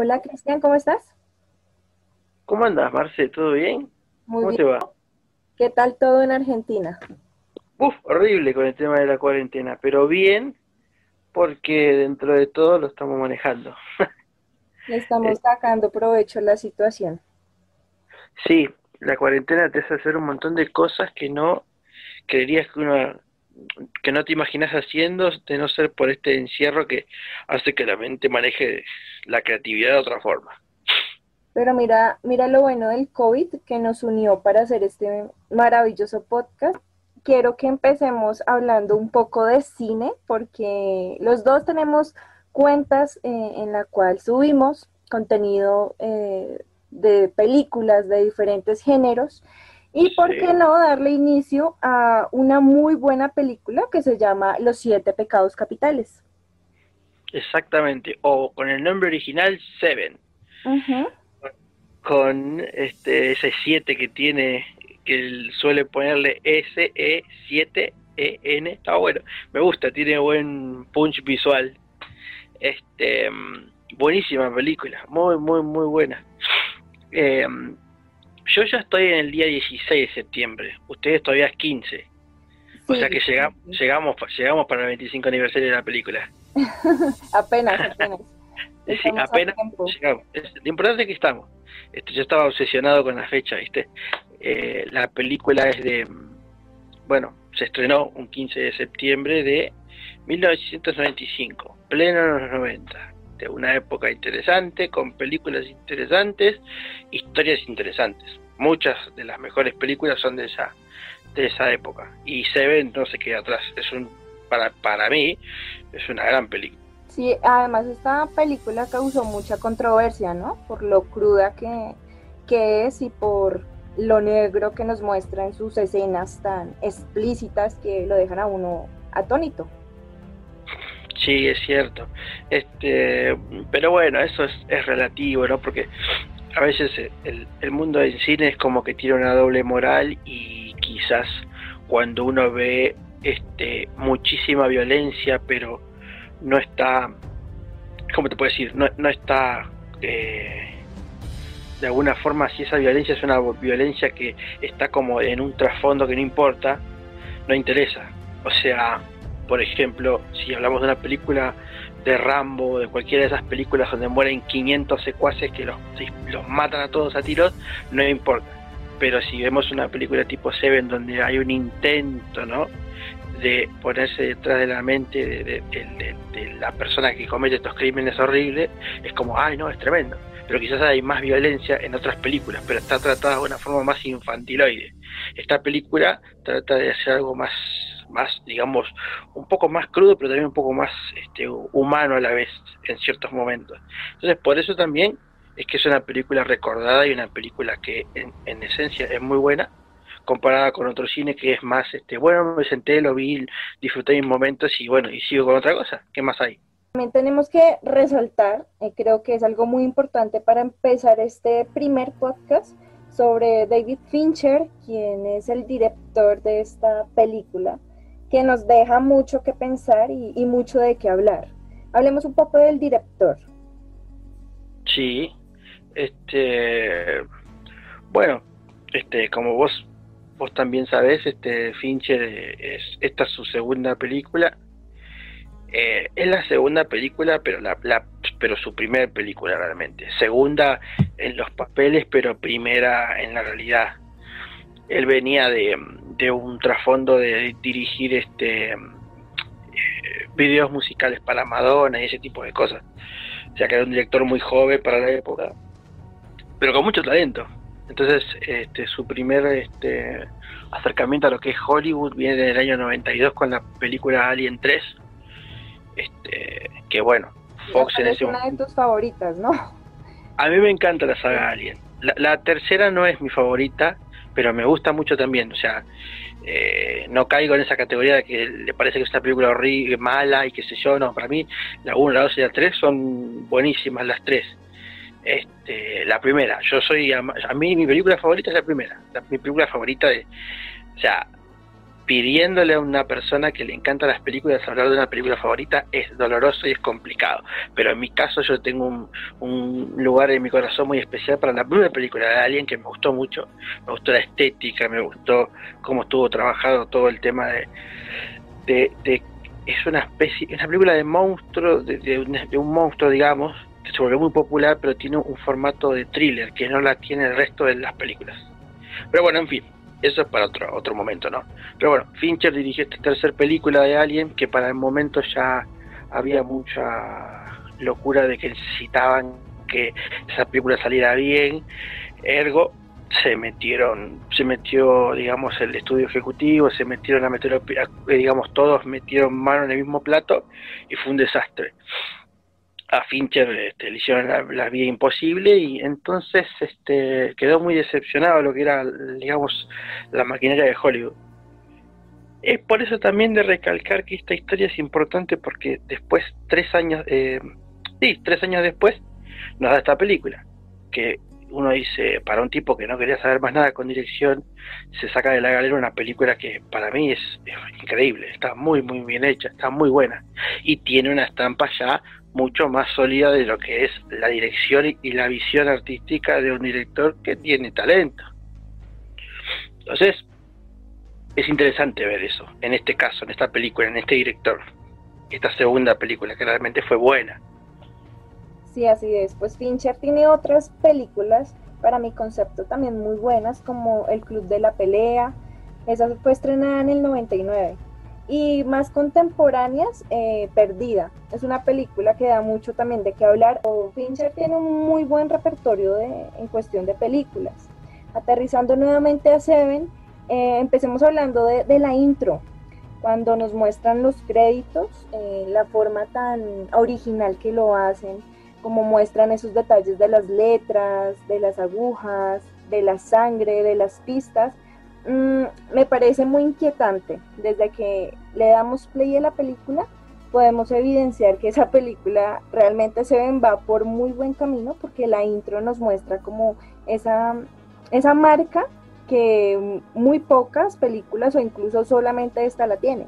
Hola Cristian, ¿cómo estás? ¿Cómo andas, Marce? ¿Todo bien? Muy ¿Cómo bien. te va? ¿Qué tal todo en Argentina? Uf, horrible con el tema de la cuarentena, pero bien porque dentro de todo lo estamos manejando. Le estamos sacando provecho a la situación. Sí, la cuarentena te hace hacer un montón de cosas que no creerías que uno que no te imaginas haciendo de no ser por este encierro que hace que la mente maneje la creatividad de otra forma. Pero mira, mira lo bueno del COVID que nos unió para hacer este maravilloso podcast. Quiero que empecemos hablando un poco de cine, porque los dos tenemos cuentas eh, en la cual subimos contenido eh, de películas de diferentes géneros. Y por Sí. qué no darle inicio a una muy buena película que se llama Los Siete Pecados Capitales. Exactamente, o con el nombre original Seven. Con este ese 7 que tiene, que suele ponerle S-E-7-E-N, está bueno, me gusta, tiene buen punch visual. Este, mm, buenísima película, muy, muy, muy buena. Eh, yo ya estoy en el día 16 de septiembre, ustedes todavía es 15, o Sí, sea que llega- llegamos, llegamos para el 25 aniversario de la película. apenas, apenas. Sí, apenas llegamos. Lo importante es que estamos. Este, yo estaba obsesionado con la fecha, ¿viste? Eh, la película es de. Bueno, se estrenó un 15 de septiembre de 1995, pleno en los 90. De una época interesante, con películas interesantes, historias interesantes. Muchas de las mejores películas son de esa de esa época. Y Seven no se queda atrás. Es un para, para mí, es una gran película. Sí, además esta película causó mucha controversia, ¿no? Por lo cruda que, que es y por lo negro que nos muestra en sus escenas tan explícitas que lo dejan a uno atónito. Sí, es cierto. Este, pero bueno, eso es, es relativo, ¿no? Porque a veces el, mundo del cine es como que tiene una doble moral y quizás cuando uno ve este muchísima violencia, pero no está, ¿cómo te puedo decir? No, no está eh, de alguna forma si esa violencia es una violencia que está como en un trasfondo que no importa, no interesa. O sea, por ejemplo, si hablamos de una película de Rambo, de cualquiera de esas películas donde mueren 500 secuaces que los, los matan a todos a tiros, no importa. Pero si vemos una película tipo Seven donde hay un intento, ¿no? de ponerse detrás de la mente de, de, de, de, la persona que comete estos crímenes horribles, es como, ay, no, es tremendo. Pero quizás hay más violencia en otras películas, pero está tratada de una forma más infantiloide. Esta película trata de hacer algo más, más digamos, un poco más crudo, pero también un poco más este, humano a la vez, en ciertos momentos. Entonces, por eso también es que es una película recordada y una película que en, en esencia es muy buena, comparada con otro cine que es más, este, bueno, me senté, lo vi, disfruté mis momentos y bueno, y sigo con otra cosa. ¿Qué más hay? También tenemos que resaltar, eh, creo que es algo muy importante para empezar este primer podcast sobre David Fincher, quien es el director de esta película, que nos deja mucho que pensar y, mucho de qué hablar. Hablemos un poco del director. Sí, este, bueno, este, como vos vos también sabés, este Fincher es esta es su segunda película. Eh, es la segunda película, pero la, la, pero su primera película realmente. Segunda en los papeles, pero primera en la realidad. Él venía de, un trasfondo de dirigir este eh, videos musicales para Madonna y ese tipo de cosas. O sea que era un director muy joven para la época, pero con mucho talento. Entonces, este, su primer este, acercamiento a lo que es Hollywood viene en el año 92 con la película Alien 3. Este, que bueno, Fox en ese Es una de tus favoritas, ¿no? A mí me encanta la saga Alien. La, la, tercera no es mi favorita, pero me gusta mucho también. O sea, eh, no caigo en esa categoría de que le parece que es una película horrible, mala y qué sé yo. No, para mí la 1, la 2 y la 3 son buenísimas las tres. Este, la primera, yo soy, a, a, mí mi película favorita es la primera, mi película favorita de, o sea, pidiéndole a una persona que le encanta las películas hablar de una película favorita es doloroso y es complicado. Pero en mi caso yo tengo un, un lugar en mi corazón muy especial para la primera película de Alien que me gustó mucho. Me gustó la estética, me gustó cómo estuvo trabajado todo el tema de, de, es una especie, es una película de monstruo, de, de, un monstruo, digamos, que se volvió muy popular, pero tiene un formato de thriller que no la tiene el resto de las películas. Pero bueno, en fin, eso es para otro, otro momento, ¿no? Pero bueno, Fincher dirigió esta tercera película de Alien, que para el momento ya había mucha locura de que necesitaban que esa película saliera bien, ergo se metieron, se metió, digamos, el estudio ejecutivo, se metieron a meter, digamos, todos metieron mano en el mismo plato y fue un desastre a Fincher este, le hicieron la, vida imposible y entonces este, quedó muy decepcionado lo que era, digamos, la maquinaria de Hollywood. Es por eso también de recalcar que esta historia es importante porque después, tres años, eh, sí, tres años después, nos da esta película, que uno dice, para un tipo que no quería saber más nada con dirección, se saca de la galera una película que para mí es, es increíble, está muy, muy bien hecha, está muy buena y tiene una estampa ya mucho más sólida de lo que es la dirección y la visión artística de un director que tiene talento. Entonces, es interesante ver eso, en este caso, en esta película, en este director, esta segunda película que realmente fue buena. Sí, así es. Pues Fincher tiene otras películas, para mi concepto también muy buenas, como El Club de la Pelea. Esa fue estrenada en el 99 y más contemporáneas, eh, Perdida. Es una película que da mucho también de qué hablar. O Fincher tiene un muy buen repertorio de, en cuestión de películas. Aterrizando nuevamente a Seven, eh, empecemos hablando de, la intro. Cuando nos muestran los créditos, eh, la forma tan original que lo hacen, como muestran esos detalles de las letras, de las agujas, de la sangre, de las pistas, Mm, me parece muy inquietante. Desde que le damos play a la película, podemos evidenciar que esa película realmente se va por muy buen camino porque la intro nos muestra como esa, esa marca que muy pocas películas o incluso solamente esta la tiene.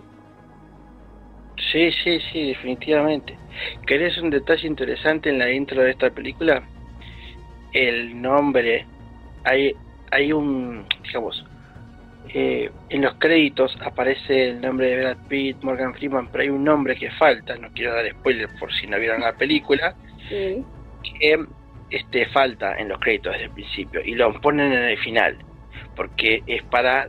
Sí, sí, sí, definitivamente. ¿Querés un detalle interesante en la intro de esta película? El nombre, hay, hay un, digamos, eh, en los créditos aparece el nombre de Brad Pitt, Morgan Freeman, pero hay un nombre que falta, no quiero dar spoiler por si no vieron la película, que este, falta en los créditos desde el principio y lo ponen en el final porque es para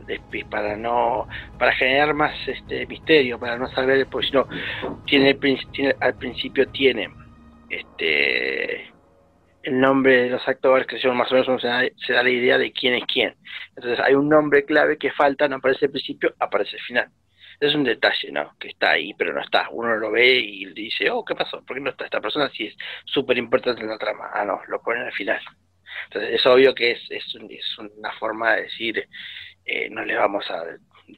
para no para generar más este misterio para no saber pues no tiene, tiene al principio tiene este el nombre de los actores, que son más o menos se da, la idea de quién es quién. Entonces hay un nombre clave que falta, no aparece al principio, aparece al final. Es un detalle, ¿no? Que está ahí, pero no está. Uno lo ve y dice, oh, ¿qué pasó? ¿Por qué no está esta persona si es súper importante en la trama? Ah, no, lo ponen al final. Entonces es obvio que es, es, es una forma de decir, eh, no le vamos a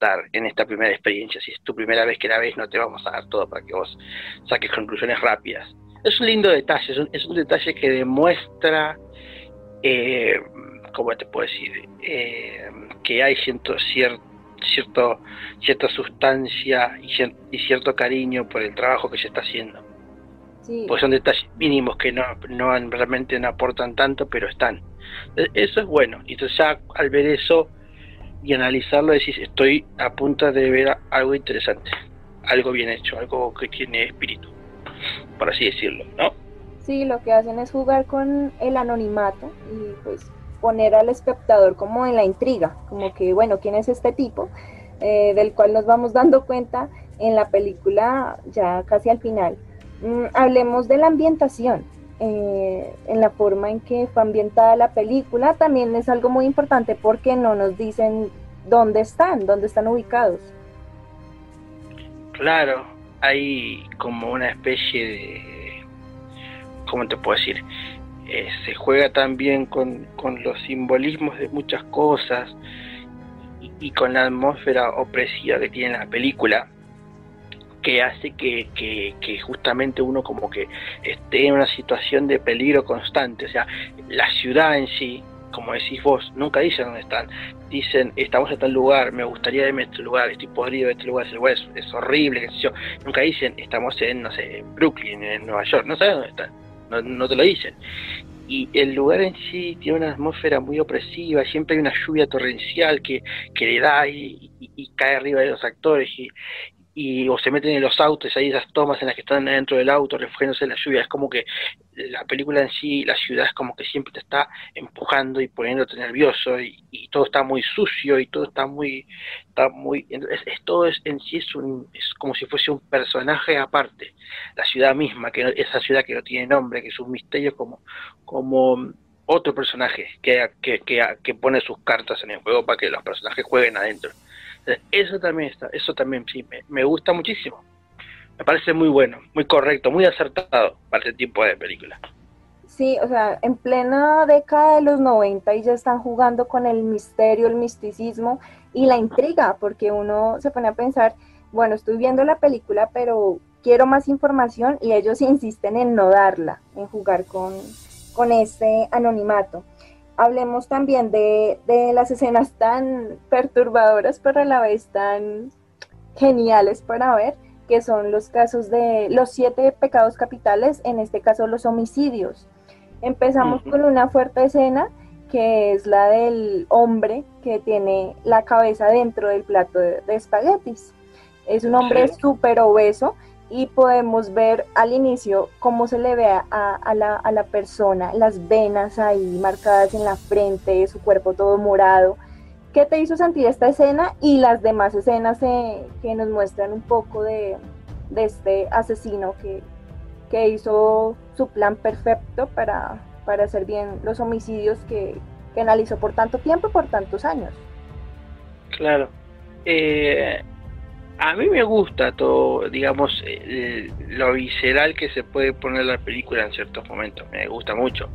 dar en esta primera experiencia, si es tu primera vez que la ves, no te vamos a dar todo para que vos saques conclusiones rápidas es un lindo detalle, es un, detalle que demuestra, eh, ¿cómo te puedo decir? Eh, que hay cierto, cierto, cierta sustancia y, cierto cariño por el trabajo que se está haciendo. Pues son detalles mínimos que no, no realmente no aportan tanto, pero están. E, eso es bueno. Y entonces ya al ver eso y analizarlo decís, estoy a punto de ver algo interesante, algo bien hecho, algo que tiene espíritu por así decirlo, ¿no? Sí, lo que hacen es jugar con el anonimato y pues poner al espectador como en la intriga, como que, bueno, ¿quién es este tipo? Eh, del cual nos vamos dando cuenta en la película ya casi al final. Mm, hablemos de la ambientación, eh, en la forma en que fue ambientada la película, también es algo muy importante porque no nos dicen dónde están, dónde están ubicados. Claro, hay como una especie de, ¿cómo te puedo decir? Eh, se juega también con, con los simbolismos de muchas cosas y, con la atmósfera opresiva que tiene la película que hace que, que, justamente uno como que esté en una situación de peligro constante, o sea, la ciudad en sí, como decís vos, nunca dicen dónde están. Dicen, estamos en tal lugar, me gustaría irme a este lugar, estoy podrido de este lugar, es, horrible. Nunca dicen, estamos en, no sé, Brooklyn, en Nueva York, no sabes dónde están, no, no te lo dicen y el lugar en sí tiene una atmósfera muy opresiva, siempre hay una lluvia torrencial que, que le da y, y, cae arriba de los actores y, y o se meten en los autos, hay esas tomas en las que están dentro del auto refugiándose en la lluvia, es como que la película en sí, la ciudad es como que siempre te está empujando y poniéndote nervioso y, todo está muy sucio y todo está muy, está muy, es, todo es, en sí es, un, es como si fuese un personaje aparte, la ciudad misma, que esa ciudad que no tiene nombre, que es un misterio como, como otro personaje que, que, que, que pone sus cartas en el juego para que los personajes jueguen adentro. Eso también está, eso también sí, me, gusta muchísimo. Me parece muy bueno, muy correcto, muy acertado para este tipo de película. Sí, o sea, en plena década de los 90 y ya están jugando con el misterio, el misticismo y la intriga, porque uno se pone a pensar, bueno, estoy viendo la película, pero quiero más información y ellos insisten en no darla, en jugar con, con ese anonimato hablemos también de, las escenas tan perturbadoras, pero a la vez tan geniales para ver, que son los casos de los siete pecados capitales, en este caso los homicidios. Empezamos con una fuerte escena que es la del hombre que tiene la cabeza dentro del plato de, espaguetis. Es un hombre súper obeso y podemos ver al inicio cómo se le ve a, la, a, la, persona, las venas ahí marcadas en la frente, su cuerpo todo morado. ¿Qué te hizo sentir esta escena y las demás escenas eh, que nos muestran un poco de, este asesino que, que, hizo su plan perfecto para, para hacer bien los homicidios que, que analizó por tanto tiempo, por tantos años? Claro. Eh, a mí me gusta todo, digamos, lo visceral que se puede poner la película en ciertos momentos, me gusta mucho.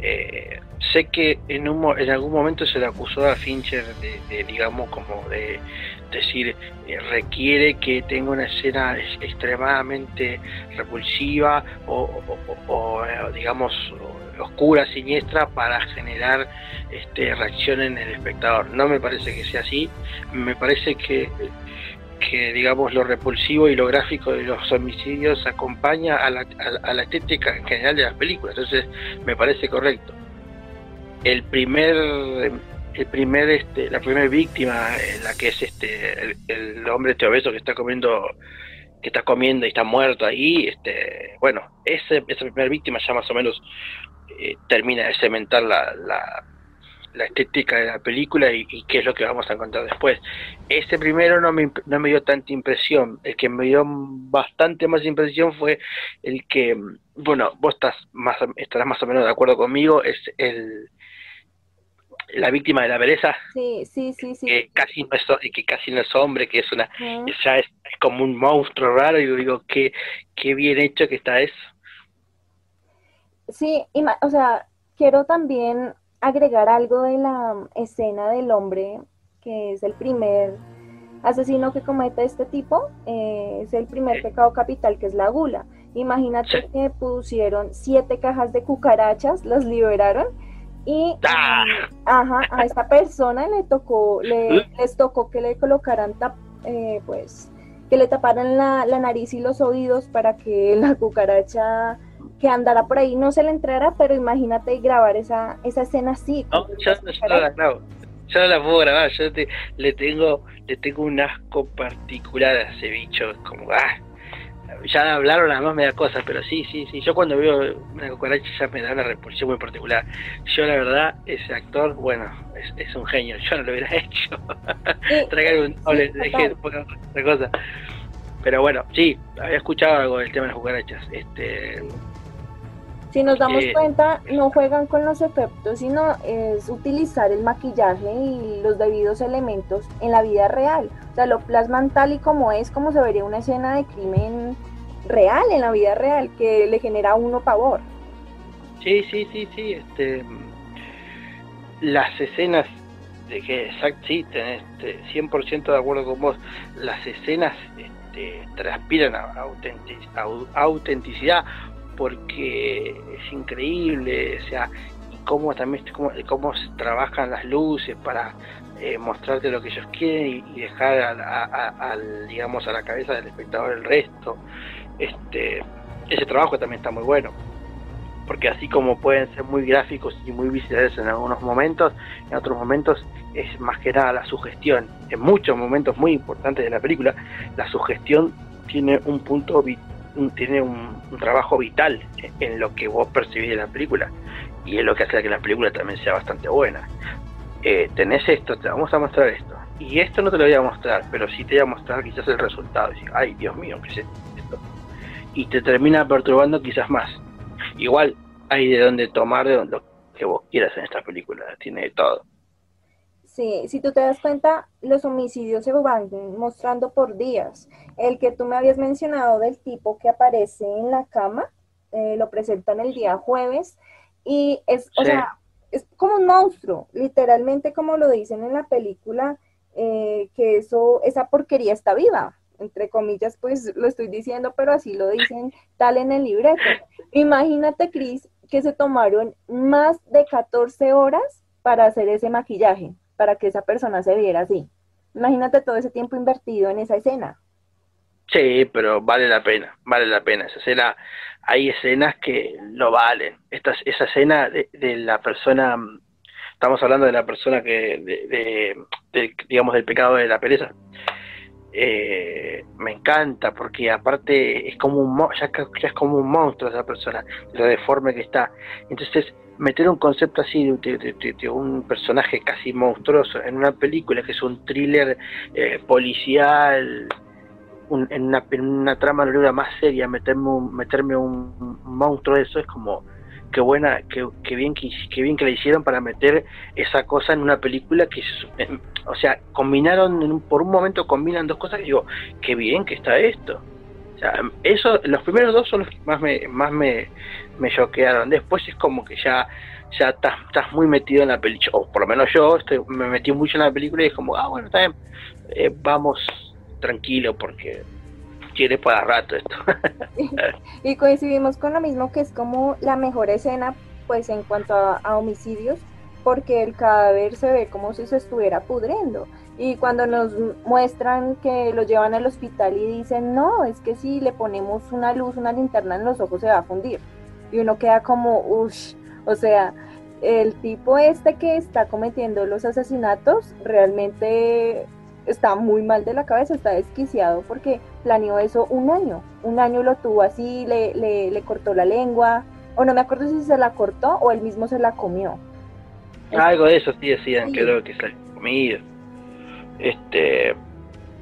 Eh, sé que en, un, en algún momento se le acusó a Fincher de, digamos, como de decir, eh, requiere que tenga una escena extremadamente repulsiva o, o digamos, oscura, siniestra para generar este, reacción en el espectador. No me parece que sea así, me parece que que digamos lo repulsivo y lo gráfico de los homicidios acompaña a la, a, la estética en general de las películas. Entonces me parece correcto. El primer el primer este la primera víctima la que es este el, hombre este obeso que está comiendo que está comiendo y está muerto ahí este bueno ese, esa primera víctima ya más o menos eh, termina de cementar la la estética de la película y, qué es lo que vamos a encontrar después. Ese primero no me, no me dio tanta impresión, el que me dio bastante más impresión fue el que, bueno, vos estás más, estarás más o menos de acuerdo conmigo, es el la víctima de la pereza sí, sí, sí, sí. que casi no es que casi no es hombre que es una ya es, como un monstruo raro y yo digo qué qué bien hecho que está eso sí o sea quiero también agregar algo de la escena del hombre, que es el primer asesino que comete este tipo, eh, es el primer pecado capital, que es la gula. Imagínate que pusieron siete cajas de cucarachas, las liberaron y ¡Ah! ajá, a esta persona le tocó, le, les tocó que le colocaran eh, pues que le taparan la, la, nariz y los oídos para que la cucaracha que andara por ahí no se le entrara, pero imagínate grabar esa, esa escena así. No, yo, no la grabo, yo no la puedo grabar, yo le tengo le tengo un asco particular a ese bicho, como, ah, ya hablaron nada más me da cosas, pero sí, sí, sí, yo cuando veo una cucaracha ya me da una repulsión muy particular. Yo la verdad, ese actor, bueno, es, un genio, yo no lo hubiera hecho. Tragar un doble, dejé otra cosa. Pero bueno, sí, había escuchado algo del tema de las cucarachas. Este, si nos damos cuenta, no juegan con los efectos, sino es utilizar el maquillaje y los debidos elementos en la vida real. O sea, lo plasman tal y como es, como se vería una escena de crimen real, en la vida real, que le genera a uno pavor. Sí, sí, sí, sí. Este, las escenas de que exacto, sí, tenés este, 100% de acuerdo con vos, las escenas este, transpiran a, autenticidad porque es increíble, o sea, cómo también cómo, cómo trabajan las luces para eh, mostrarte lo que ellos quieren y, dejar a, digamos a la cabeza del espectador el resto. Este ese trabajo también está muy bueno porque así como pueden ser muy gráficos y muy visuales en algunos momentos en otros momentos es más que nada la sugestión. En muchos momentos muy importantes de la película la sugestión tiene un punto tiene un, trabajo vital en lo que vos percibís de la película y es lo que hace que la película también sea bastante buena. Eh, tenés esto, te vamos a mostrar esto. Y esto no te lo voy a mostrar, pero sí te voy a mostrar quizás el resultado. Y, Ay, Dios mío, ¿qué es esto? Y te termina perturbando quizás más. Igual hay de dónde tomar de lo que vos quieras en esta película, tiene de todo. Sí, si tú te das cuenta, los homicidios se van mostrando por días. El que tú me habías mencionado del tipo que aparece en la cama, eh, lo presentan el día jueves y es, o sea, es como un monstruo, literalmente como lo dicen en la película, eh, que eso, esa porquería está viva, entre comillas, pues lo estoy diciendo, pero así lo dicen tal en el libreto. Imagínate, Cris, que se tomaron más de 14 horas para hacer ese maquillaje, para que esa persona se viera así. Imagínate todo ese tiempo invertido en esa escena. Sí, pero vale la pena, vale la pena. Esa escena, hay escenas que lo valen. Esta, esa escena de, la persona, estamos hablando de la persona que, de, digamos, del pecado de la pereza. Eh, me encanta porque aparte es como un ya, es como un monstruo esa persona, lo deforme que está. Entonces meter un concepto así de, un personaje casi monstruoso en una película que es un thriller eh, policial en, una, en una trama más seria, meterme un, meterme un, monstruo de eso es como qué buena, qué, bien que, qué bien que le hicieron para meter esa cosa en una película que, o sea, combinaron, por un momento combinan dos cosas y digo, qué bien que está esto. O sea, eso, los primeros dos son los que más me, más me, me choquearon. Después es como que ya, ya estás, estás muy metido en la película, o por lo menos yo estoy, me metí mucho en la película y es como, ah, bueno, está bien, eh, vamos, tranquilo porque quiere para rato esto. y coincidimos con lo mismo que es como la mejor escena pues en cuanto a, homicidios porque el cadáver se ve como si se estuviera pudriendo. Y cuando nos muestran que lo llevan al hospital y dicen, no, es que si le ponemos una luz, una linterna en los ojos se va a fundir. Y uno queda como, uff, o sea, el tipo este que está cometiendo los asesinatos realmente está muy mal de la cabeza, está desquiciado porque planeó eso un año. Un año lo tuvo así, le, le, cortó la lengua, o no me acuerdo si se la cortó o él mismo se la comió. Algo de eso sí decían, creo que se ha comido. Este,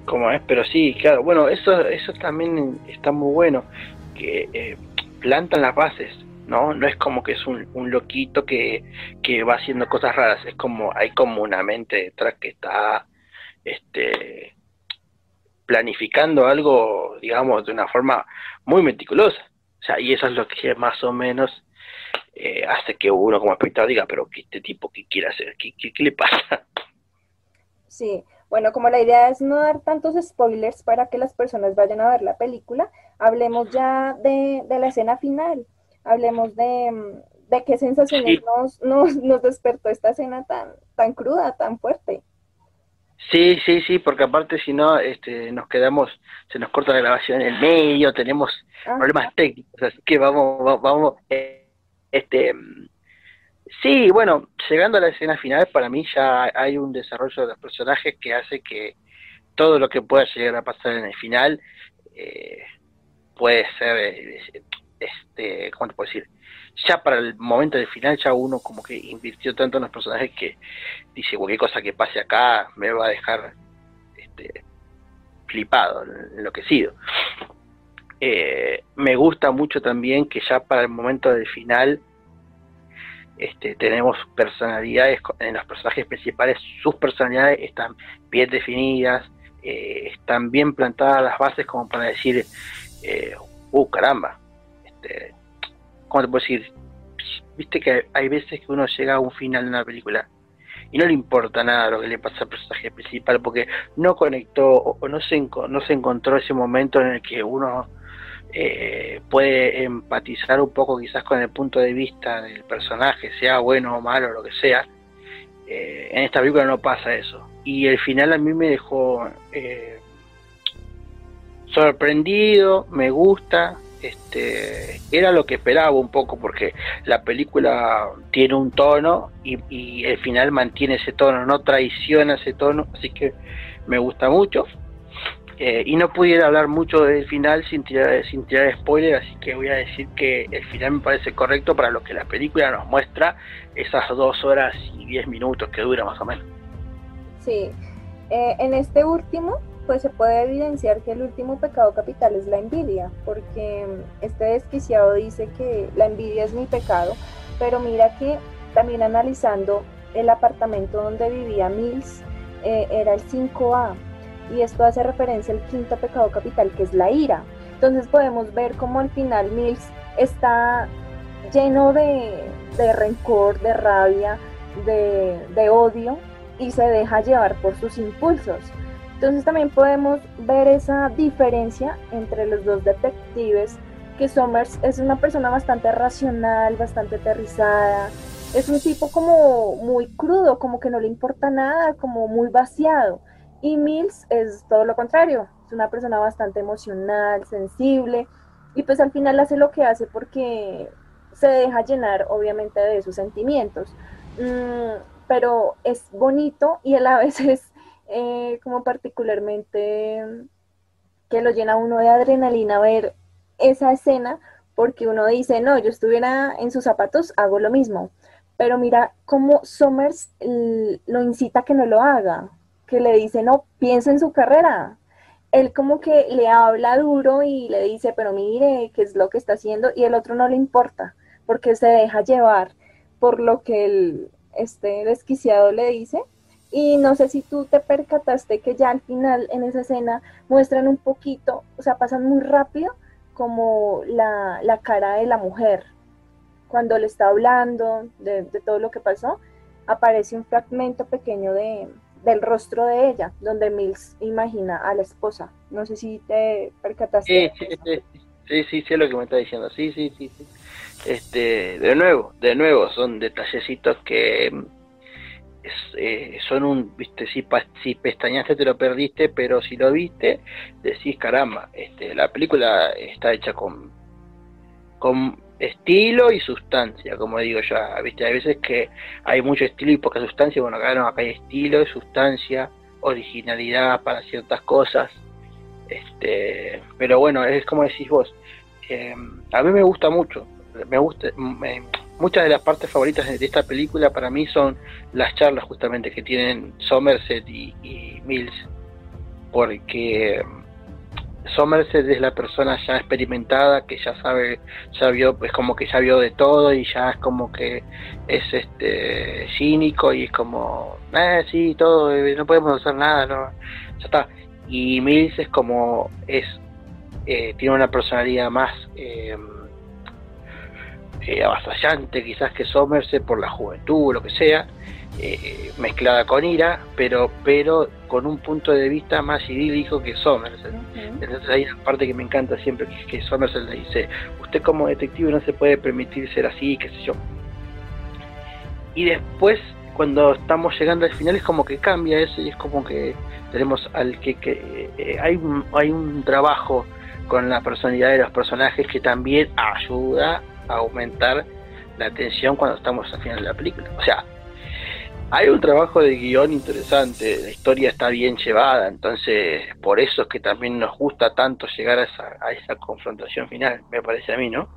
como es, pero sí, claro, bueno, eso, eso también está muy bueno, que eh, plantan las bases, ¿no? No es como que es un, un loquito que, que va haciendo cosas raras, es como, hay como una mente detrás que está este, planificando algo, digamos, de una forma muy meticulosa. O sea, y eso es lo que más o menos eh, hace que uno como espectador diga, pero ¿qué este tipo qué quiere hacer? ¿Qué, qué, le pasa? Sí, bueno, como la idea es no dar tantos spoilers para que las personas vayan a ver la película, hablemos ya de, de la escena final, hablemos de, de qué sensaciones nos, nos, nos despertó esta escena tan, tan cruda, tan fuerte. Sí, sí, sí, porque aparte si no, este, nos quedamos, se nos corta la grabación en el medio, tenemos problemas técnicos, así que vamos, vamos, eh, este, sí, bueno, llegando a la escena final, para mí ya hay un desarrollo de los personajes que hace que todo lo que pueda llegar a pasar en el final eh, puede ser, eh, este, ¿cómo te puedo decir? ya para el momento del final ya uno como que invirtió tanto en los personajes que dice cualquier cosa que pase acá me va a dejar este, flipado, enloquecido. Eh, me gusta mucho también que ya para el momento del final este, tenemos personalidades en los personajes principales, sus personalidades están bien definidas, eh, están bien plantadas las bases como para decir, eh, uh, caramba, este, ¿cómo te puedo decir? Viste que hay veces que uno llega a un final de una película y no le importa nada lo que le pasa al personaje principal porque no conectó o no se, no se encontró ese momento en el que uno eh, puede empatizar un poco quizás con el punto de vista del personaje, sea bueno o malo, lo que sea. Eh, en esta película no pasa eso. Y el final a mí me dejó eh, sorprendido, me gusta, este, era lo que esperaba un poco porque la película tiene un tono y, el final mantiene ese tono, no traiciona ese tono, así que me gusta mucho. Eh, y no pudiera hablar mucho del final sin tirar, sin tirar spoiler, así que voy a decir que el final me parece correcto para lo que la película nos muestra, esas dos horas y diez minutos que dura más o menos. Sí, eh, en este último, pues se puede evidenciar que el último pecado capital es la envidia, porque este desquiciado dice que la envidia es mi pecado, pero mira que también analizando el apartamento donde vivía Mills, eh, era el 5A y esto hace referencia al quinto pecado capital que es la ira. Entonces podemos ver cómo al final Mills está lleno de, rencor, de rabia, de, odio y se deja llevar por sus impulsos. Entonces también podemos ver esa diferencia entre los dos detectives, que Somers es una persona bastante racional, bastante aterrizada, es un tipo como muy crudo, como que no le importa nada, como muy vaciado. Y Mills es todo lo contrario, es una persona bastante emocional, sensible, y pues al final hace lo que hace porque se deja llenar obviamente de sus sentimientos. Mm, pero es bonito y a la vez es eh, como particularmente que lo llena uno de adrenalina ver esa escena porque uno dice, no, yo estuviera en sus zapatos, hago lo mismo. Pero mira cómo Somers lo incita a que no lo haga que le dice, no, piensa en su carrera. Él como que le habla duro y le dice, pero mire, qué es lo que está haciendo, y el otro no le importa, porque se deja llevar por lo que el este desquiciado le dice. Y no sé si tú te percataste que ya al final en esa escena muestran un poquito, o sea, pasan muy rápido como la, la cara de la mujer. Cuando le está hablando de, todo lo que pasó, aparece un fragmento pequeño de, del rostro de ella, donde Mills imagina a la esposa. No sé si te percataste. Sí, sí, sí, sí, sí, sé lo que me está diciendo. Sí, sí, sí, sí. Este, de nuevo, de nuevo, son detallecitos que eh, son un, viste, si, si pestañaste te lo perdiste, pero si lo viste, decís, caramba, este, la película está hecha con, con estilo y sustancia, como digo yo, ¿viste? Hay veces que hay mucho estilo y poca sustancia, bueno, acá no, acá hay estilo, sustancia, originalidad para ciertas cosas, este, pero bueno, es como decís vos, eh, a mí me gusta mucho, me gusta, muchas de las partes favoritas de esta película para mí son las charlas justamente que tienen Somerset y, Mills, porque Somerset es la persona ya experimentada que ya sabe, ya vio, es como que ya vio de todo y ya es como que es este cínico y es como, eh, sí, todo, eh, no podemos hacer nada, no, ya está. Y Mills es como, es, eh, tiene una personalidad más eh, eh, avasallante quizás que Somerset por la juventud, lo que sea, eh, mezclada con ira, pero pero con un punto de vista más idílico que Somerset. Entonces hay una parte que me encanta siempre, que, que Somerset le dice, usted como detective no se puede permitir ser así, qué sé yo. Y después, cuando estamos llegando al final, es como que cambia eso y es como que tenemos al que, que eh, hay, un, hay un trabajo con la personalidad de los personajes que también ayuda aumentar la tensión cuando estamos al final de la película. O sea, hay un trabajo de guion interesante, la historia está bien llevada, entonces por eso es que también nos gusta tanto llegar a esa, a esa confrontación final, me parece a mí, ¿no?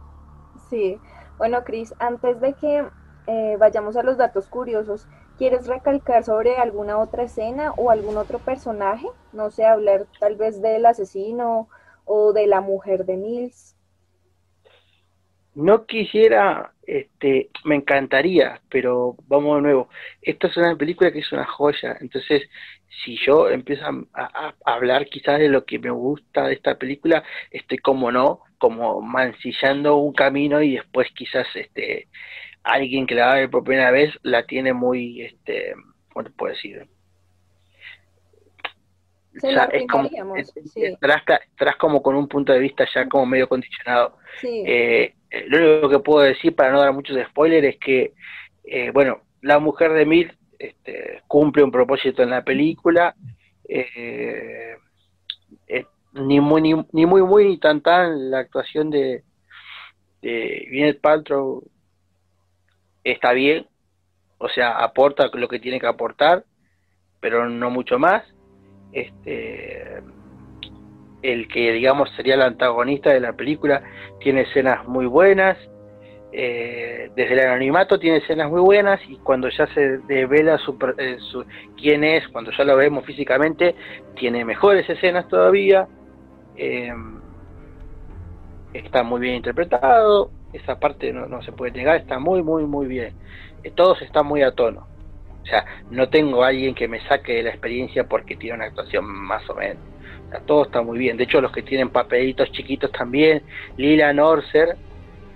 Sí, bueno, Cris, antes de que eh, vayamos a los datos curiosos, ¿quieres recalcar sobre alguna otra escena o algún otro personaje? No sé, hablar tal vez del asesino o de la mujer de Mills. No quisiera, este, me encantaría, pero vamos de nuevo. Esta es una película que es una joya, entonces si yo empiezo a, hablar quizás de lo que me gusta de esta película, estoy como no, como mancillando un camino y después quizás este alguien que la va a ver por primera vez la tiene muy, este, ¿cómo te puedo decir? Se es como, tras, como con un punto de vista ya como medio condicionado. Eh, lo único que puedo decir para no dar muchos spoilers es que, eh, bueno, la mujer de Mil este, cumple un propósito en la película. Eh, ni muy ni, ni, muy muy ni tan tan la actuación de, de Gwyneth Paltrow está bien o sea aporta lo que tiene que aportar pero no mucho más este el que digamos sería el antagonista de la película tiene escenas muy buenas eh, desde el anonimato tiene escenas muy buenas y cuando ya se devela su, eh, su, quién es, cuando ya lo vemos físicamente, tiene mejores escenas todavía. Eh, está muy bien interpretado, esa parte no, se puede negar, está muy, muy, muy bien. Todos están muy a tono. O sea, no tengo a alguien que me saque de la experiencia porque tiene una actuación más o menos. O sea, todo está muy bien. De hecho, los que tienen papelitos chiquitos también, Lila Norser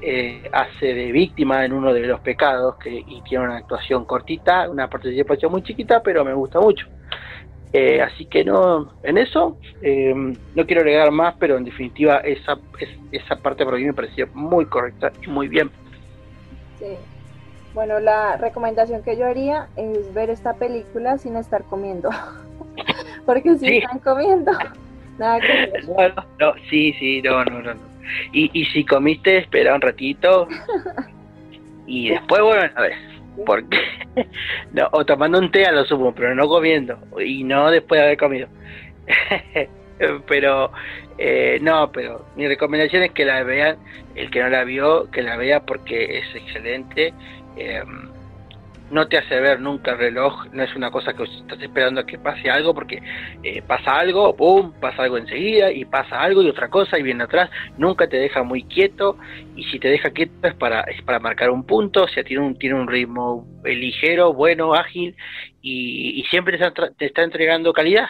eh, hace de víctima en uno de los pecados que, y tiene una actuación cortita, una participación muy chiquita, pero me gusta mucho. Eh, así que no, en eso eh, no quiero agregar más, pero en definitiva esa, esa parte para mí me pareció muy correcta y muy bien. Sí. Bueno, la recomendación que yo haría es ver esta película sin estar comiendo. Porque si están comiendo, nada que ver. no, sí, sí, no, no, no. Y, y si comiste, espera un ratito. y después, bueno, a ver porque no, o tomando un té a lo sumo, pero no comiendo y no después de haber comido. pero eh, no, pero mi recomendación es que la vean, el que no la vio, que la vea porque es excelente. Eh, no te hace ver nunca el reloj, no es una cosa que estás esperando a que pase algo, porque eh, pasa algo, boom, pasa algo enseguida, y pasa algo y otra cosa, y viene atrás, nunca te deja muy quieto, y si te deja quieto es para, es para marcar un punto, o sea, tiene un, tiene un ritmo ligero, bueno, ágil, y, siempre te está, te está entregando calidad.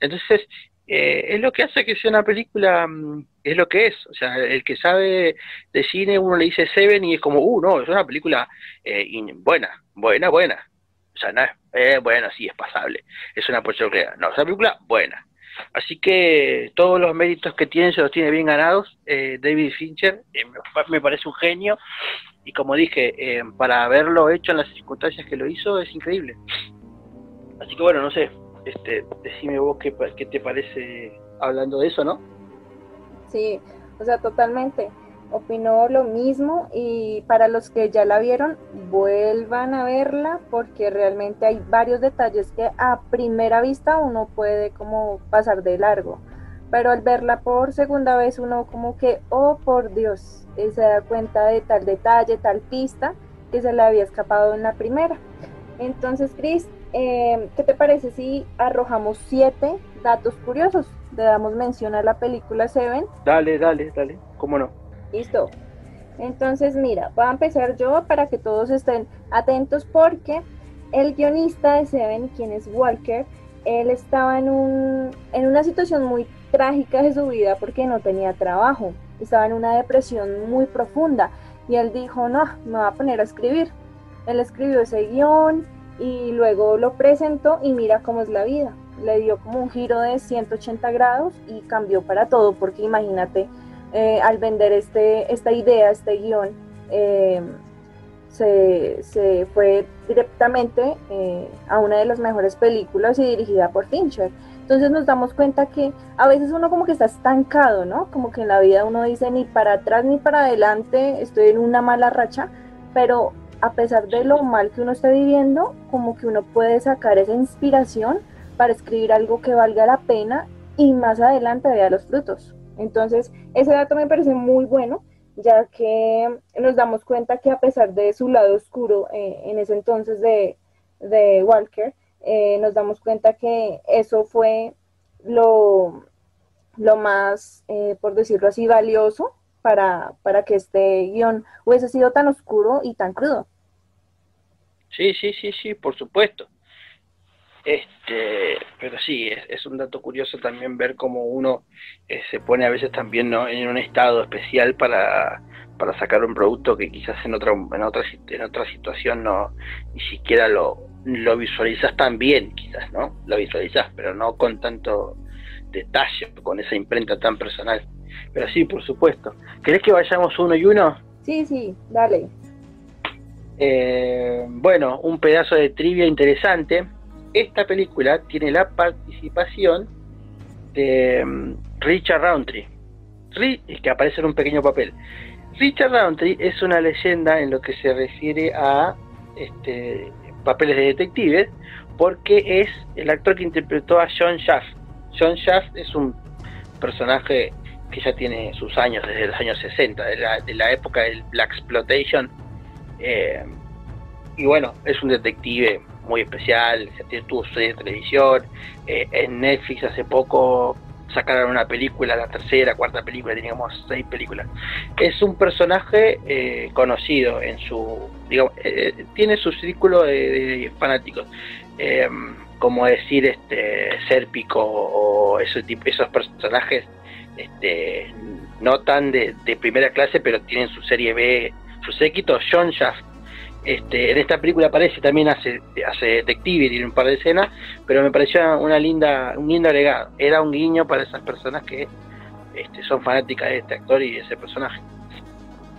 Entonces, eh, es lo que hace que sea una película, mm, es lo que es. O sea, el que sabe de cine, uno le dice Seven y es como, uh, no, es una película eh, buena, buena, buena. O sea, no es eh, bueno, sí, es pasable. Es una porquería. No, es una película buena. Así que todos los méritos que tiene se los tiene bien ganados. David Fincher me parece un genio y como dije, para haberlo hecho en las circunstancias que lo hizo es increíble. Así que bueno, no sé, este, decime vos qué, qué te parece hablando de eso, ¿no? Sí, o sea, totalmente. Opino lo mismo y para los que ya la vieron, vuelvan a verla porque realmente hay varios detalles que a primera vista uno puede como pasar de largo. Pero al verla por segunda vez uno como que, oh por Dios, se da cuenta de tal detalle, tal pista que se le había escapado en la primera. Entonces, Cris, eh, ¿qué te parece si arrojamos siete datos curiosos? Le damos mención a la película Seven. Dale, dale, dale, ¿cómo no? Listo. Entonces, mira, voy a empezar yo para que todos estén atentos porque el guionista de Seven, quien es Walker, él estaba en, un, en una situación muy trágica de su vida porque no tenía trabajo, estaba en una depresión muy profunda y él dijo, no, me voy a poner a escribir. Él escribió ese guion, y luego lo presentó y mira cómo es la vida. Le dio como un giro de 180 grados y cambió para todo, porque imagínate, eh, al vender este, esta idea, este guion, eh, se, fue directamente eh, a una de las mejores películas y dirigida por Fincher. Entonces nos damos cuenta que a veces uno como que está estancado, ¿no? Como que en la vida uno dice ni para atrás ni para adelante, estoy en una mala racha, pero a pesar de lo mal que uno esté viviendo, como que uno puede sacar esa inspiración para escribir algo que valga la pena y más adelante vea los frutos. Entonces, ese dato me parece muy bueno, ya que nos damos cuenta que a pesar de su lado oscuro eh, en ese entonces de, Walker, eh, nos damos cuenta que eso fue lo, lo más, eh, por decirlo así, valioso para, para que este guion hubiese sido tan oscuro y tan crudo. Sí, sí, sí, sí, por supuesto. Este, pero sí, es, un dato curioso también ver cómo uno eh, se pone a veces también ¿no? en un estado especial para, para sacar un producto que quizás en otra en otra en otra situación no ni siquiera lo, lo visualizas tan bien, quizás, ¿no? Lo visualizas, pero no con tanto detalle, con esa imprenta tan personal. Pero sí, por supuesto. ¿Querés que vayamos uno y uno? Sí, sí, dale. Eh, bueno, un pedazo de trivia interesante. Esta película tiene la participación de mm, Richard Roundtree, que aparece en un pequeño papel. Richard Roundtree es una leyenda en lo que se refiere a este, papeles de detectives, porque es el actor que interpretó a John Shaft. John Shaft es un personaje que ya tiene sus años, desde los años 60, de la, de la época del Black Exploitation. Eh, y bueno, es un detective muy especial, tuvo su serie de televisión, eh, en Netflix hace poco sacaron una película, la tercera, cuarta película, teníamos seis películas. Es un personaje eh, conocido en su, digamos, tiene su círculo de, fanáticos, como decir este Serpico o ese tipo, esos personajes este, no tan de, primera clase, pero tienen su serie B, su séquito, John Shaft. Este, en esta película aparece también hace, hace detective, tiene un par de escenas, pero me pareció una linda, un lindo agregado. Era un guiño para esas personas que este, son fanáticas de este actor y de ese personaje.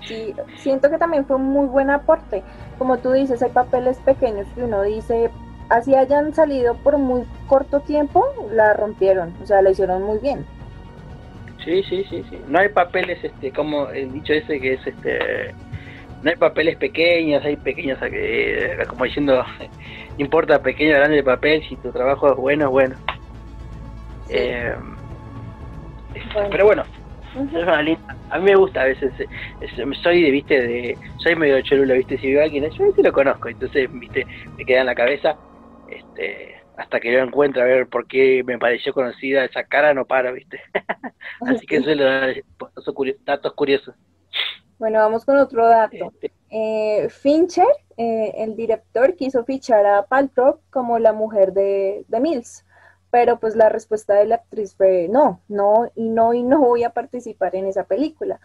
Sí, siento que también fue un muy buen aporte. Como tú dices, hay papeles pequeños que uno dice, así hayan salido por muy corto tiempo, la rompieron, o sea, la hicieron muy bien. Sí, sí, sí, sí. No hay papeles, este, como el dicho ese que es, este, no hay papeles pequeños, hay pequeños, eh, como diciendo, no importa pequeño o grande el papel, si tu trabajo es bueno, bueno. Eh, pero bueno, a mí me gusta a veces, soy de, viste, de, soy medio cholula, viste, si veo a alguien, yo sí lo conozco, entonces, viste, me queda en la cabeza, este, hasta que yo encuentre a ver por qué me pareció conocida esa cara, no para, ¿viste? Así que suelo dar datos curiosos. Bueno, vamos con otro dato. Este. Eh, Fincher, eh, el director, quiso fichar a Paltrow como la mujer de, de Mills, pero pues la respuesta de la actriz fue no, no, y no, y no voy a participar en esa película.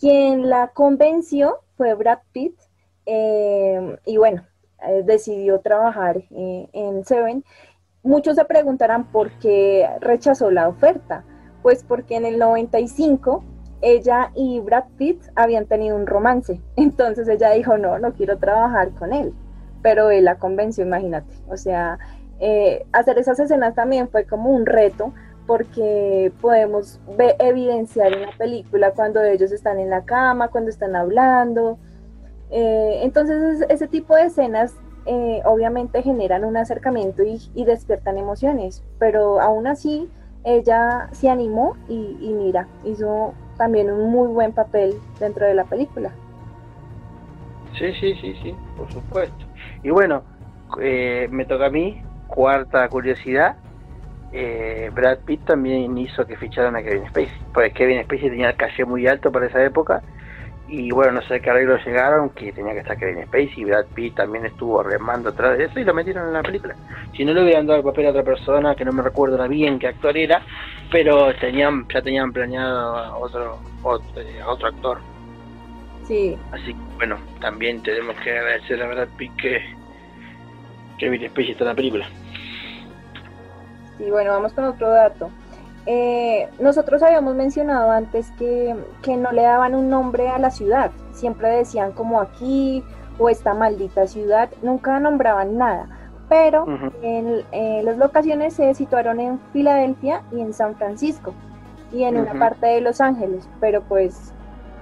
Quien la convenció fue Brad Pitt, eh, y bueno, eh, decidió trabajar eh, en Seven, muchos se preguntarán por qué rechazó la oferta. Pues porque en el 95 ella y Brad Pitt habían tenido un romance. Entonces ella dijo, no, no quiero trabajar con él. Pero él la convenció, imagínate. O sea, eh, hacer esas escenas también fue como un reto porque podemos evidenciar en la película cuando ellos están en la cama, cuando están hablando, eh, entonces ese tipo de escenas eh, obviamente generan un acercamiento y, despiertan emociones, pero aún así ella se animó y, mira, hizo también un muy buen papel dentro de la película. Sí, sí, sí, sí, por supuesto. Y bueno, eh, me toca a mí, cuarta curiosidad, Brad Pitt también hizo que ficharan a Kevin Spacey, porque Kevin Spacey tenía el calle muy alto para esa época y bueno, no sé qué arreglo llegaron, que tenía que estar Kevin Spacey y Brad Pitt también estuvo remando atrás de eso y lo metieron en la película. Si no le hubieran dado el papel a otra persona, que no me recuerdo bien qué actor era, pero tenían ya tenían planeado a otro, otro, eh, otro actor. Sí. Así que bueno, también tenemos que agradecer a Brad Pitt que Kevin Spacey está en la película. Y bueno, vamos con otro dato. Eh, nosotros habíamos mencionado antes que, no le daban un nombre a la ciudad, siempre decían como aquí o esta maldita ciudad, nunca nombraban nada, pero en, las locaciones se situaron en Filadelfia y en San Francisco y en una parte de Los Ángeles, pero pues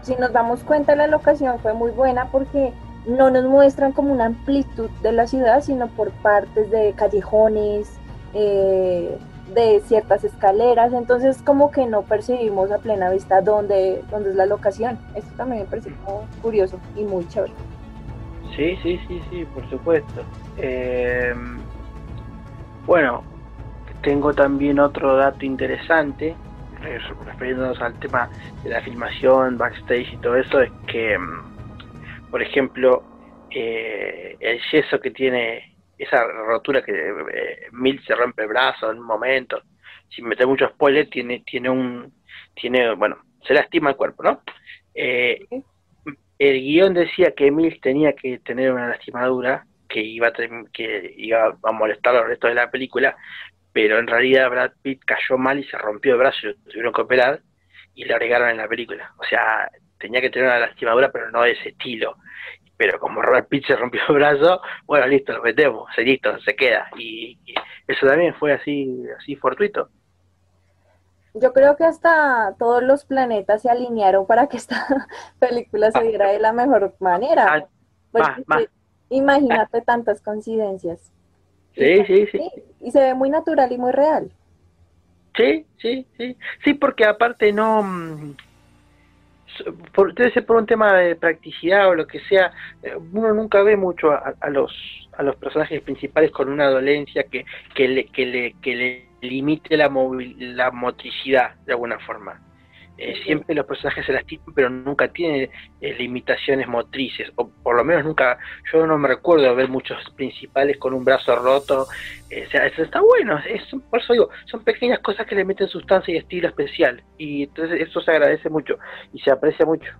si nos damos cuenta la locación fue muy buena porque no nos muestran como una amplitud de la ciudad, sino por partes de callejones, eh, de ciertas escaleras, entonces como que no percibimos a plena vista dónde, dónde es la locación. Esto también me parece curioso y muy chévere. Sí, sí, sí, sí, por supuesto. Em, bueno, tengo también otro dato interesante, refiriéndonos al tema de la filmación, backstage y todo eso, es que, em, por ejemplo, eh, el yeso que tiene esa rotura que eh, se rompe el brazo en un momento, sin meter mucho spoiler, tiene, tiene un, tiene, bueno, se lastima el cuerpo, ¿no? Eh, el guion decía que Mills tenía que tener una lastimadura que iba a, que iba a molestar al resto de la película, pero en realidad Brad Pitt cayó mal y se rompió el brazo y lo tuvieron que operar y lo agregaron en la película. O sea, tenía que tener una lastimadura, pero no de ese estilo. Pero como Robert Pitt se rompió el brazo, bueno, listo, lo metemos, se listo, se queda. Y, eso también fue así, así fortuito. Yo creo que hasta todos los planetas se alinearon para que esta película se viera de la mejor manera. Ah, pues, imagínate tantas coincidencias. Sí, sí, sí, Y se ve muy natural y muy real. Sí, sí, sí. Sí, porque aparte no... Por, debe ser por un tema de practicidad o lo que sea, eh, uno nunca ve mucho a, los a los personajes principales con una dolencia que, que, le, que, le, que le limite la, la motricidad de alguna forma. Eh, siempre los personajes se lastiman, pero nunca tienen eh, limitaciones motrices, o por lo menos nunca, yo no me recuerdo ver muchos principales con un brazo roto, eh, o sea, eso está bueno, es, por eso digo, son pequeñas cosas que le meten sustancia y estilo especial, y entonces eso se agradece mucho y se aprecia mucho.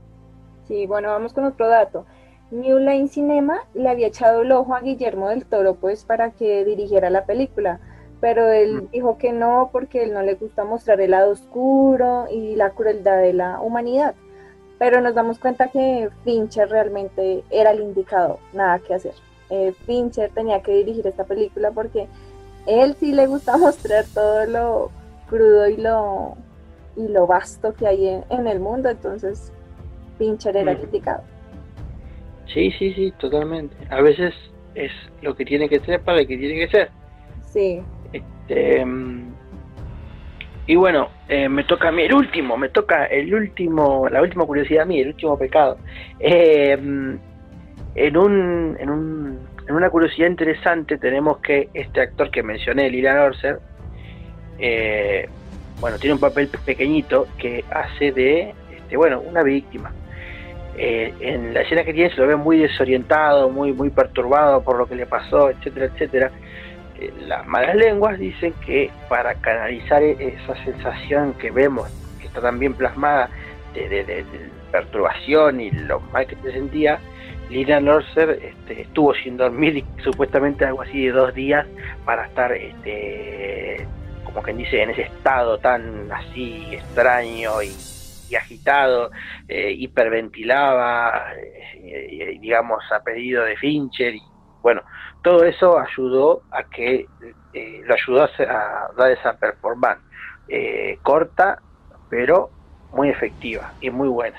Sí, bueno, vamos con otro dato. New Line Cinema le había echado el ojo a Guillermo del Toro pues para que dirigiera la película pero él mm. dijo que no porque él no le gusta mostrar el lado oscuro y la crueldad de la humanidad. Pero nos damos cuenta que Fincher realmente era el indicado, nada que hacer. Eh, Fincher tenía que dirigir esta película porque él sí le gusta mostrar todo lo crudo y lo, y lo vasto que hay en, el mundo, entonces Fincher era el mm. indicado. Sí, sí, sí, totalmente. A veces es lo que tiene que ser para lo que tiene que ser. Sí. Este, y bueno, eh, me toca a mí el último, me toca el último, la última curiosidad a mí, el último pecado. Eh, en, un, en, un, en una curiosidad interesante tenemos que este actor que mencioné, Lilian Orser, eh, bueno, tiene un papel pequeñito que hace de, este, bueno, una víctima. en la escena que tiene se lo ve muy desorientado, muy, muy perturbado por lo que le pasó, etcétera, etcétera las malas lenguas dicen que para canalizar esa sensación que vemos, que está tan bien plasmada de, perturbación y lo mal que se sentía, Lina Lorser este, estuvo sin dormir supuestamente algo así de dos días para estar, este, como quien dice, en ese estado tan así extraño y, agitado, eh, hiperventilaba, eh, digamos, a pedido de Fincher y bueno, todo eso ayudó a que eh, lo ayudó a, dar esa performance eh, corta, pero muy efectiva y muy buena.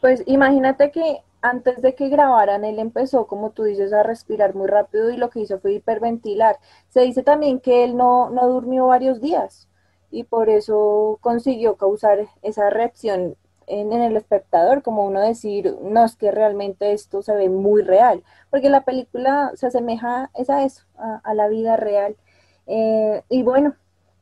Pues imagínate que antes de que grabaran, él empezó, como tú dices, a respirar muy rápido y lo que hizo fue hiperventilar. Se dice también que él no, no durmió varios días y por eso consiguió causar esa reacción en, el espectador, como uno decir, no es que realmente esto se ve muy real, porque la película se asemeja es a eso, a, la vida real. Eh, y bueno,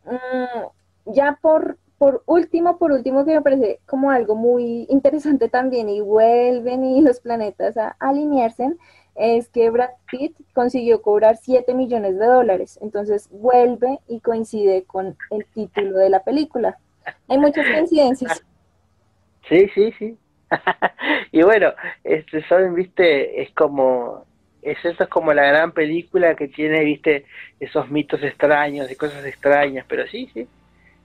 mm, ya por, por último, por último, que me parece como algo muy interesante también, y vuelven y los planetas a alinearse, es que Brad Pitt consiguió cobrar 7 millones de dólares, entonces vuelve y coincide con el título de la película. Hay muchas coincidencias. Sí, sí, sí. y bueno, este, saben, viste, es como, es eso es como la gran película que tiene, viste, esos mitos extraños y cosas extrañas, pero sí, sí.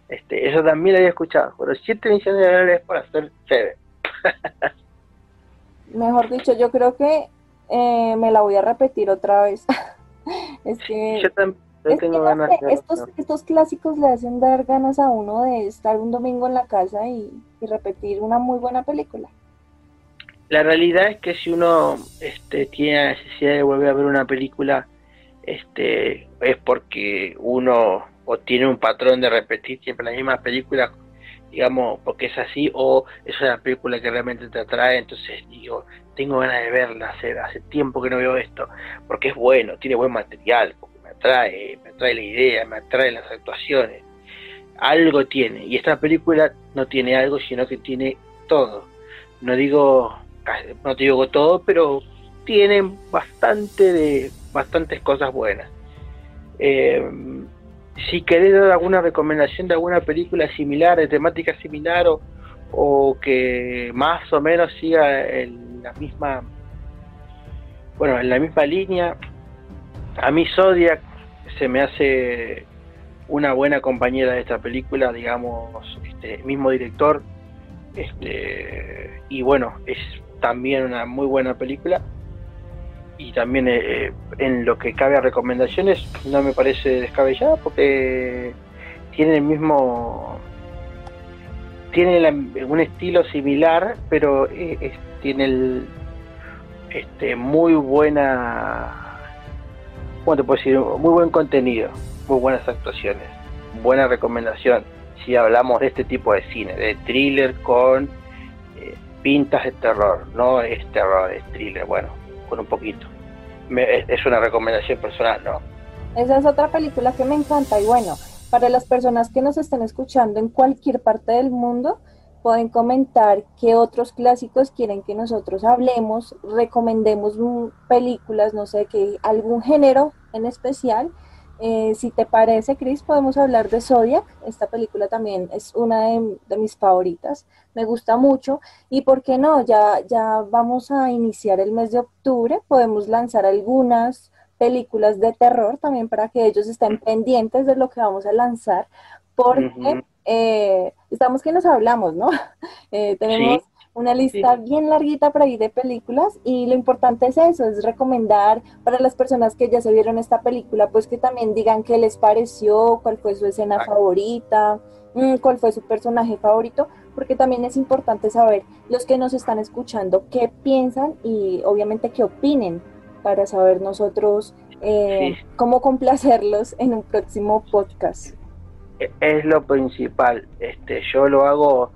Este, eso también lo había escuchado. Pero 7 millones de dólares para hacer chévere. Mejor dicho, yo creo que eh, me la voy a repetir otra vez. es que... Yo también estos, estos clásicos le hacen dar ganas a uno de estar un domingo en la casa y, repetir una muy buena película. La realidad es que si uno este, tiene la necesidad de volver a ver una película, este, es porque uno o tiene un patrón de repetir siempre la misma película, digamos, porque es así, o es una película que realmente te atrae, entonces digo, tengo ganas de verla, hace, hace tiempo que no veo esto, porque es bueno, tiene buen material, atrae, me atrae la idea, me atrae las actuaciones. Algo tiene. Y esta película no tiene algo, sino que tiene todo. No digo, no te digo todo, pero tiene bastante de, bastantes cosas buenas. Eh, si querés dar alguna recomendación de alguna película similar, de temática similar, o, o que más o menos siga en la misma bueno en la misma línea a mí Zodiac se me hace una buena compañera de esta película, digamos, este mismo director, este, y bueno, es también una muy buena película. Y también eh, en lo que cabe a recomendaciones, no me parece descabellada porque tiene el mismo. Tiene un estilo similar, pero eh, tiene el, este, muy buena. ¿Cómo te puedo decir? Muy buen contenido, muy buenas actuaciones, buena recomendación si hablamos de este tipo de cine, de thriller con eh, pintas de terror, no es terror, es thriller, bueno, con un poquito. es, una recomendación personal, ¿no? Esa es otra película que me encanta y bueno, para las personas que nos estén escuchando en cualquier parte del mundo, pueden comentar qué otros clásicos quieren que nosotros hablemos, recomendemos películas, no sé, que algún género en especial eh, si te parece, Chris, podemos hablar de Zodiac. Esta película también es una de, mis favoritas. Me gusta mucho. Y por qué no, ya, ya vamos a iniciar el mes de octubre. Podemos lanzar algunas películas de terror también para que ellos estén pendientes de lo que vamos a lanzar. Porque eh, estamos que nos hablamos, ¿no? Eh, tenemos una lista bien larguita para ir de películas y lo importante es eso, es recomendar para las personas que ya se vieron esta película, pues que también digan qué les pareció, cuál fue su escena favorita, mm, cuál fue su personaje favorito, porque también es importante saber los que nos están escuchando qué piensan y obviamente qué opinen para saber nosotros eh, cómo complacerlos en un próximo podcast. Es lo principal, este, yo lo hago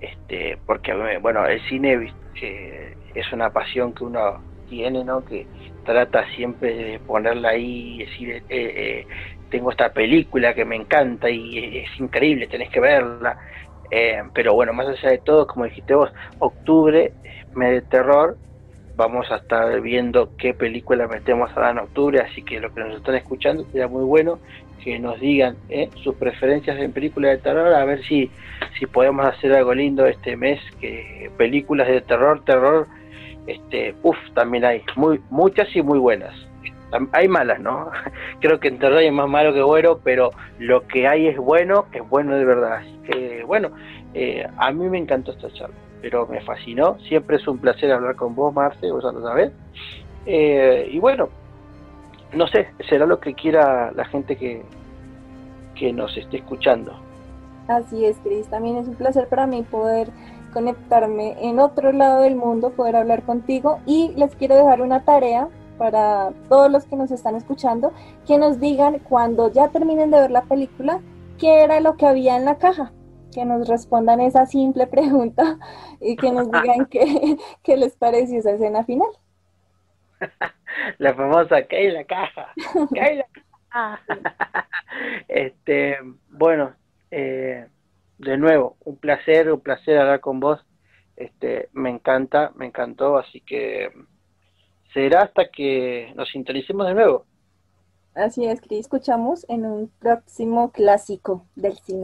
este, porque bueno, el cine eh, es una pasión que uno tiene, ¿no? Que trata siempre de ponerla ahí y decir, eh, eh, tengo esta película que me encanta y es increíble, tenés que verla. pero bueno, más allá de todo, como dijiste vos, octubre, mes de terror, vamos a estar viendo qué película metemos ahora en octubre, así que lo que nos están escuchando sería muy bueno que nos digan ¿eh? sus preferencias en películas de terror, a ver si, si podemos hacer algo lindo este mes, que películas de terror, terror, este, uff, también hay muy, muchas y muy buenas. Hay malas, ¿no? Creo que en terror hay más malo que bueno, pero lo que hay es bueno, es bueno de verdad. Así que, bueno, eh, a mí me encantó esta charla, pero me fascinó. Siempre es un placer hablar con vos, Marce, vos ya lo sabés. Eh, y bueno, no sé, será lo que quiera la gente que, que nos esté escuchando. Así es, Cris. También es un placer para mí poder conectarme en otro lado del mundo, poder hablar contigo y les quiero dejar una tarea para todos los que nos están escuchando, que nos digan cuando ya terminen de ver la película, qué era lo que había en la caja, que nos respondan esa simple pregunta y que nos digan qué, qué les pareció esa escena final. la famosa ¿qué hay la caja? ¿Qué hay la caja? este, bueno, eh, de nuevo, un placer, un placer hablar con vos. Este, me encanta, me encantó, así que será hasta que nos sintonicemos de nuevo. Así es, que escuchamos en un próximo clásico del cine.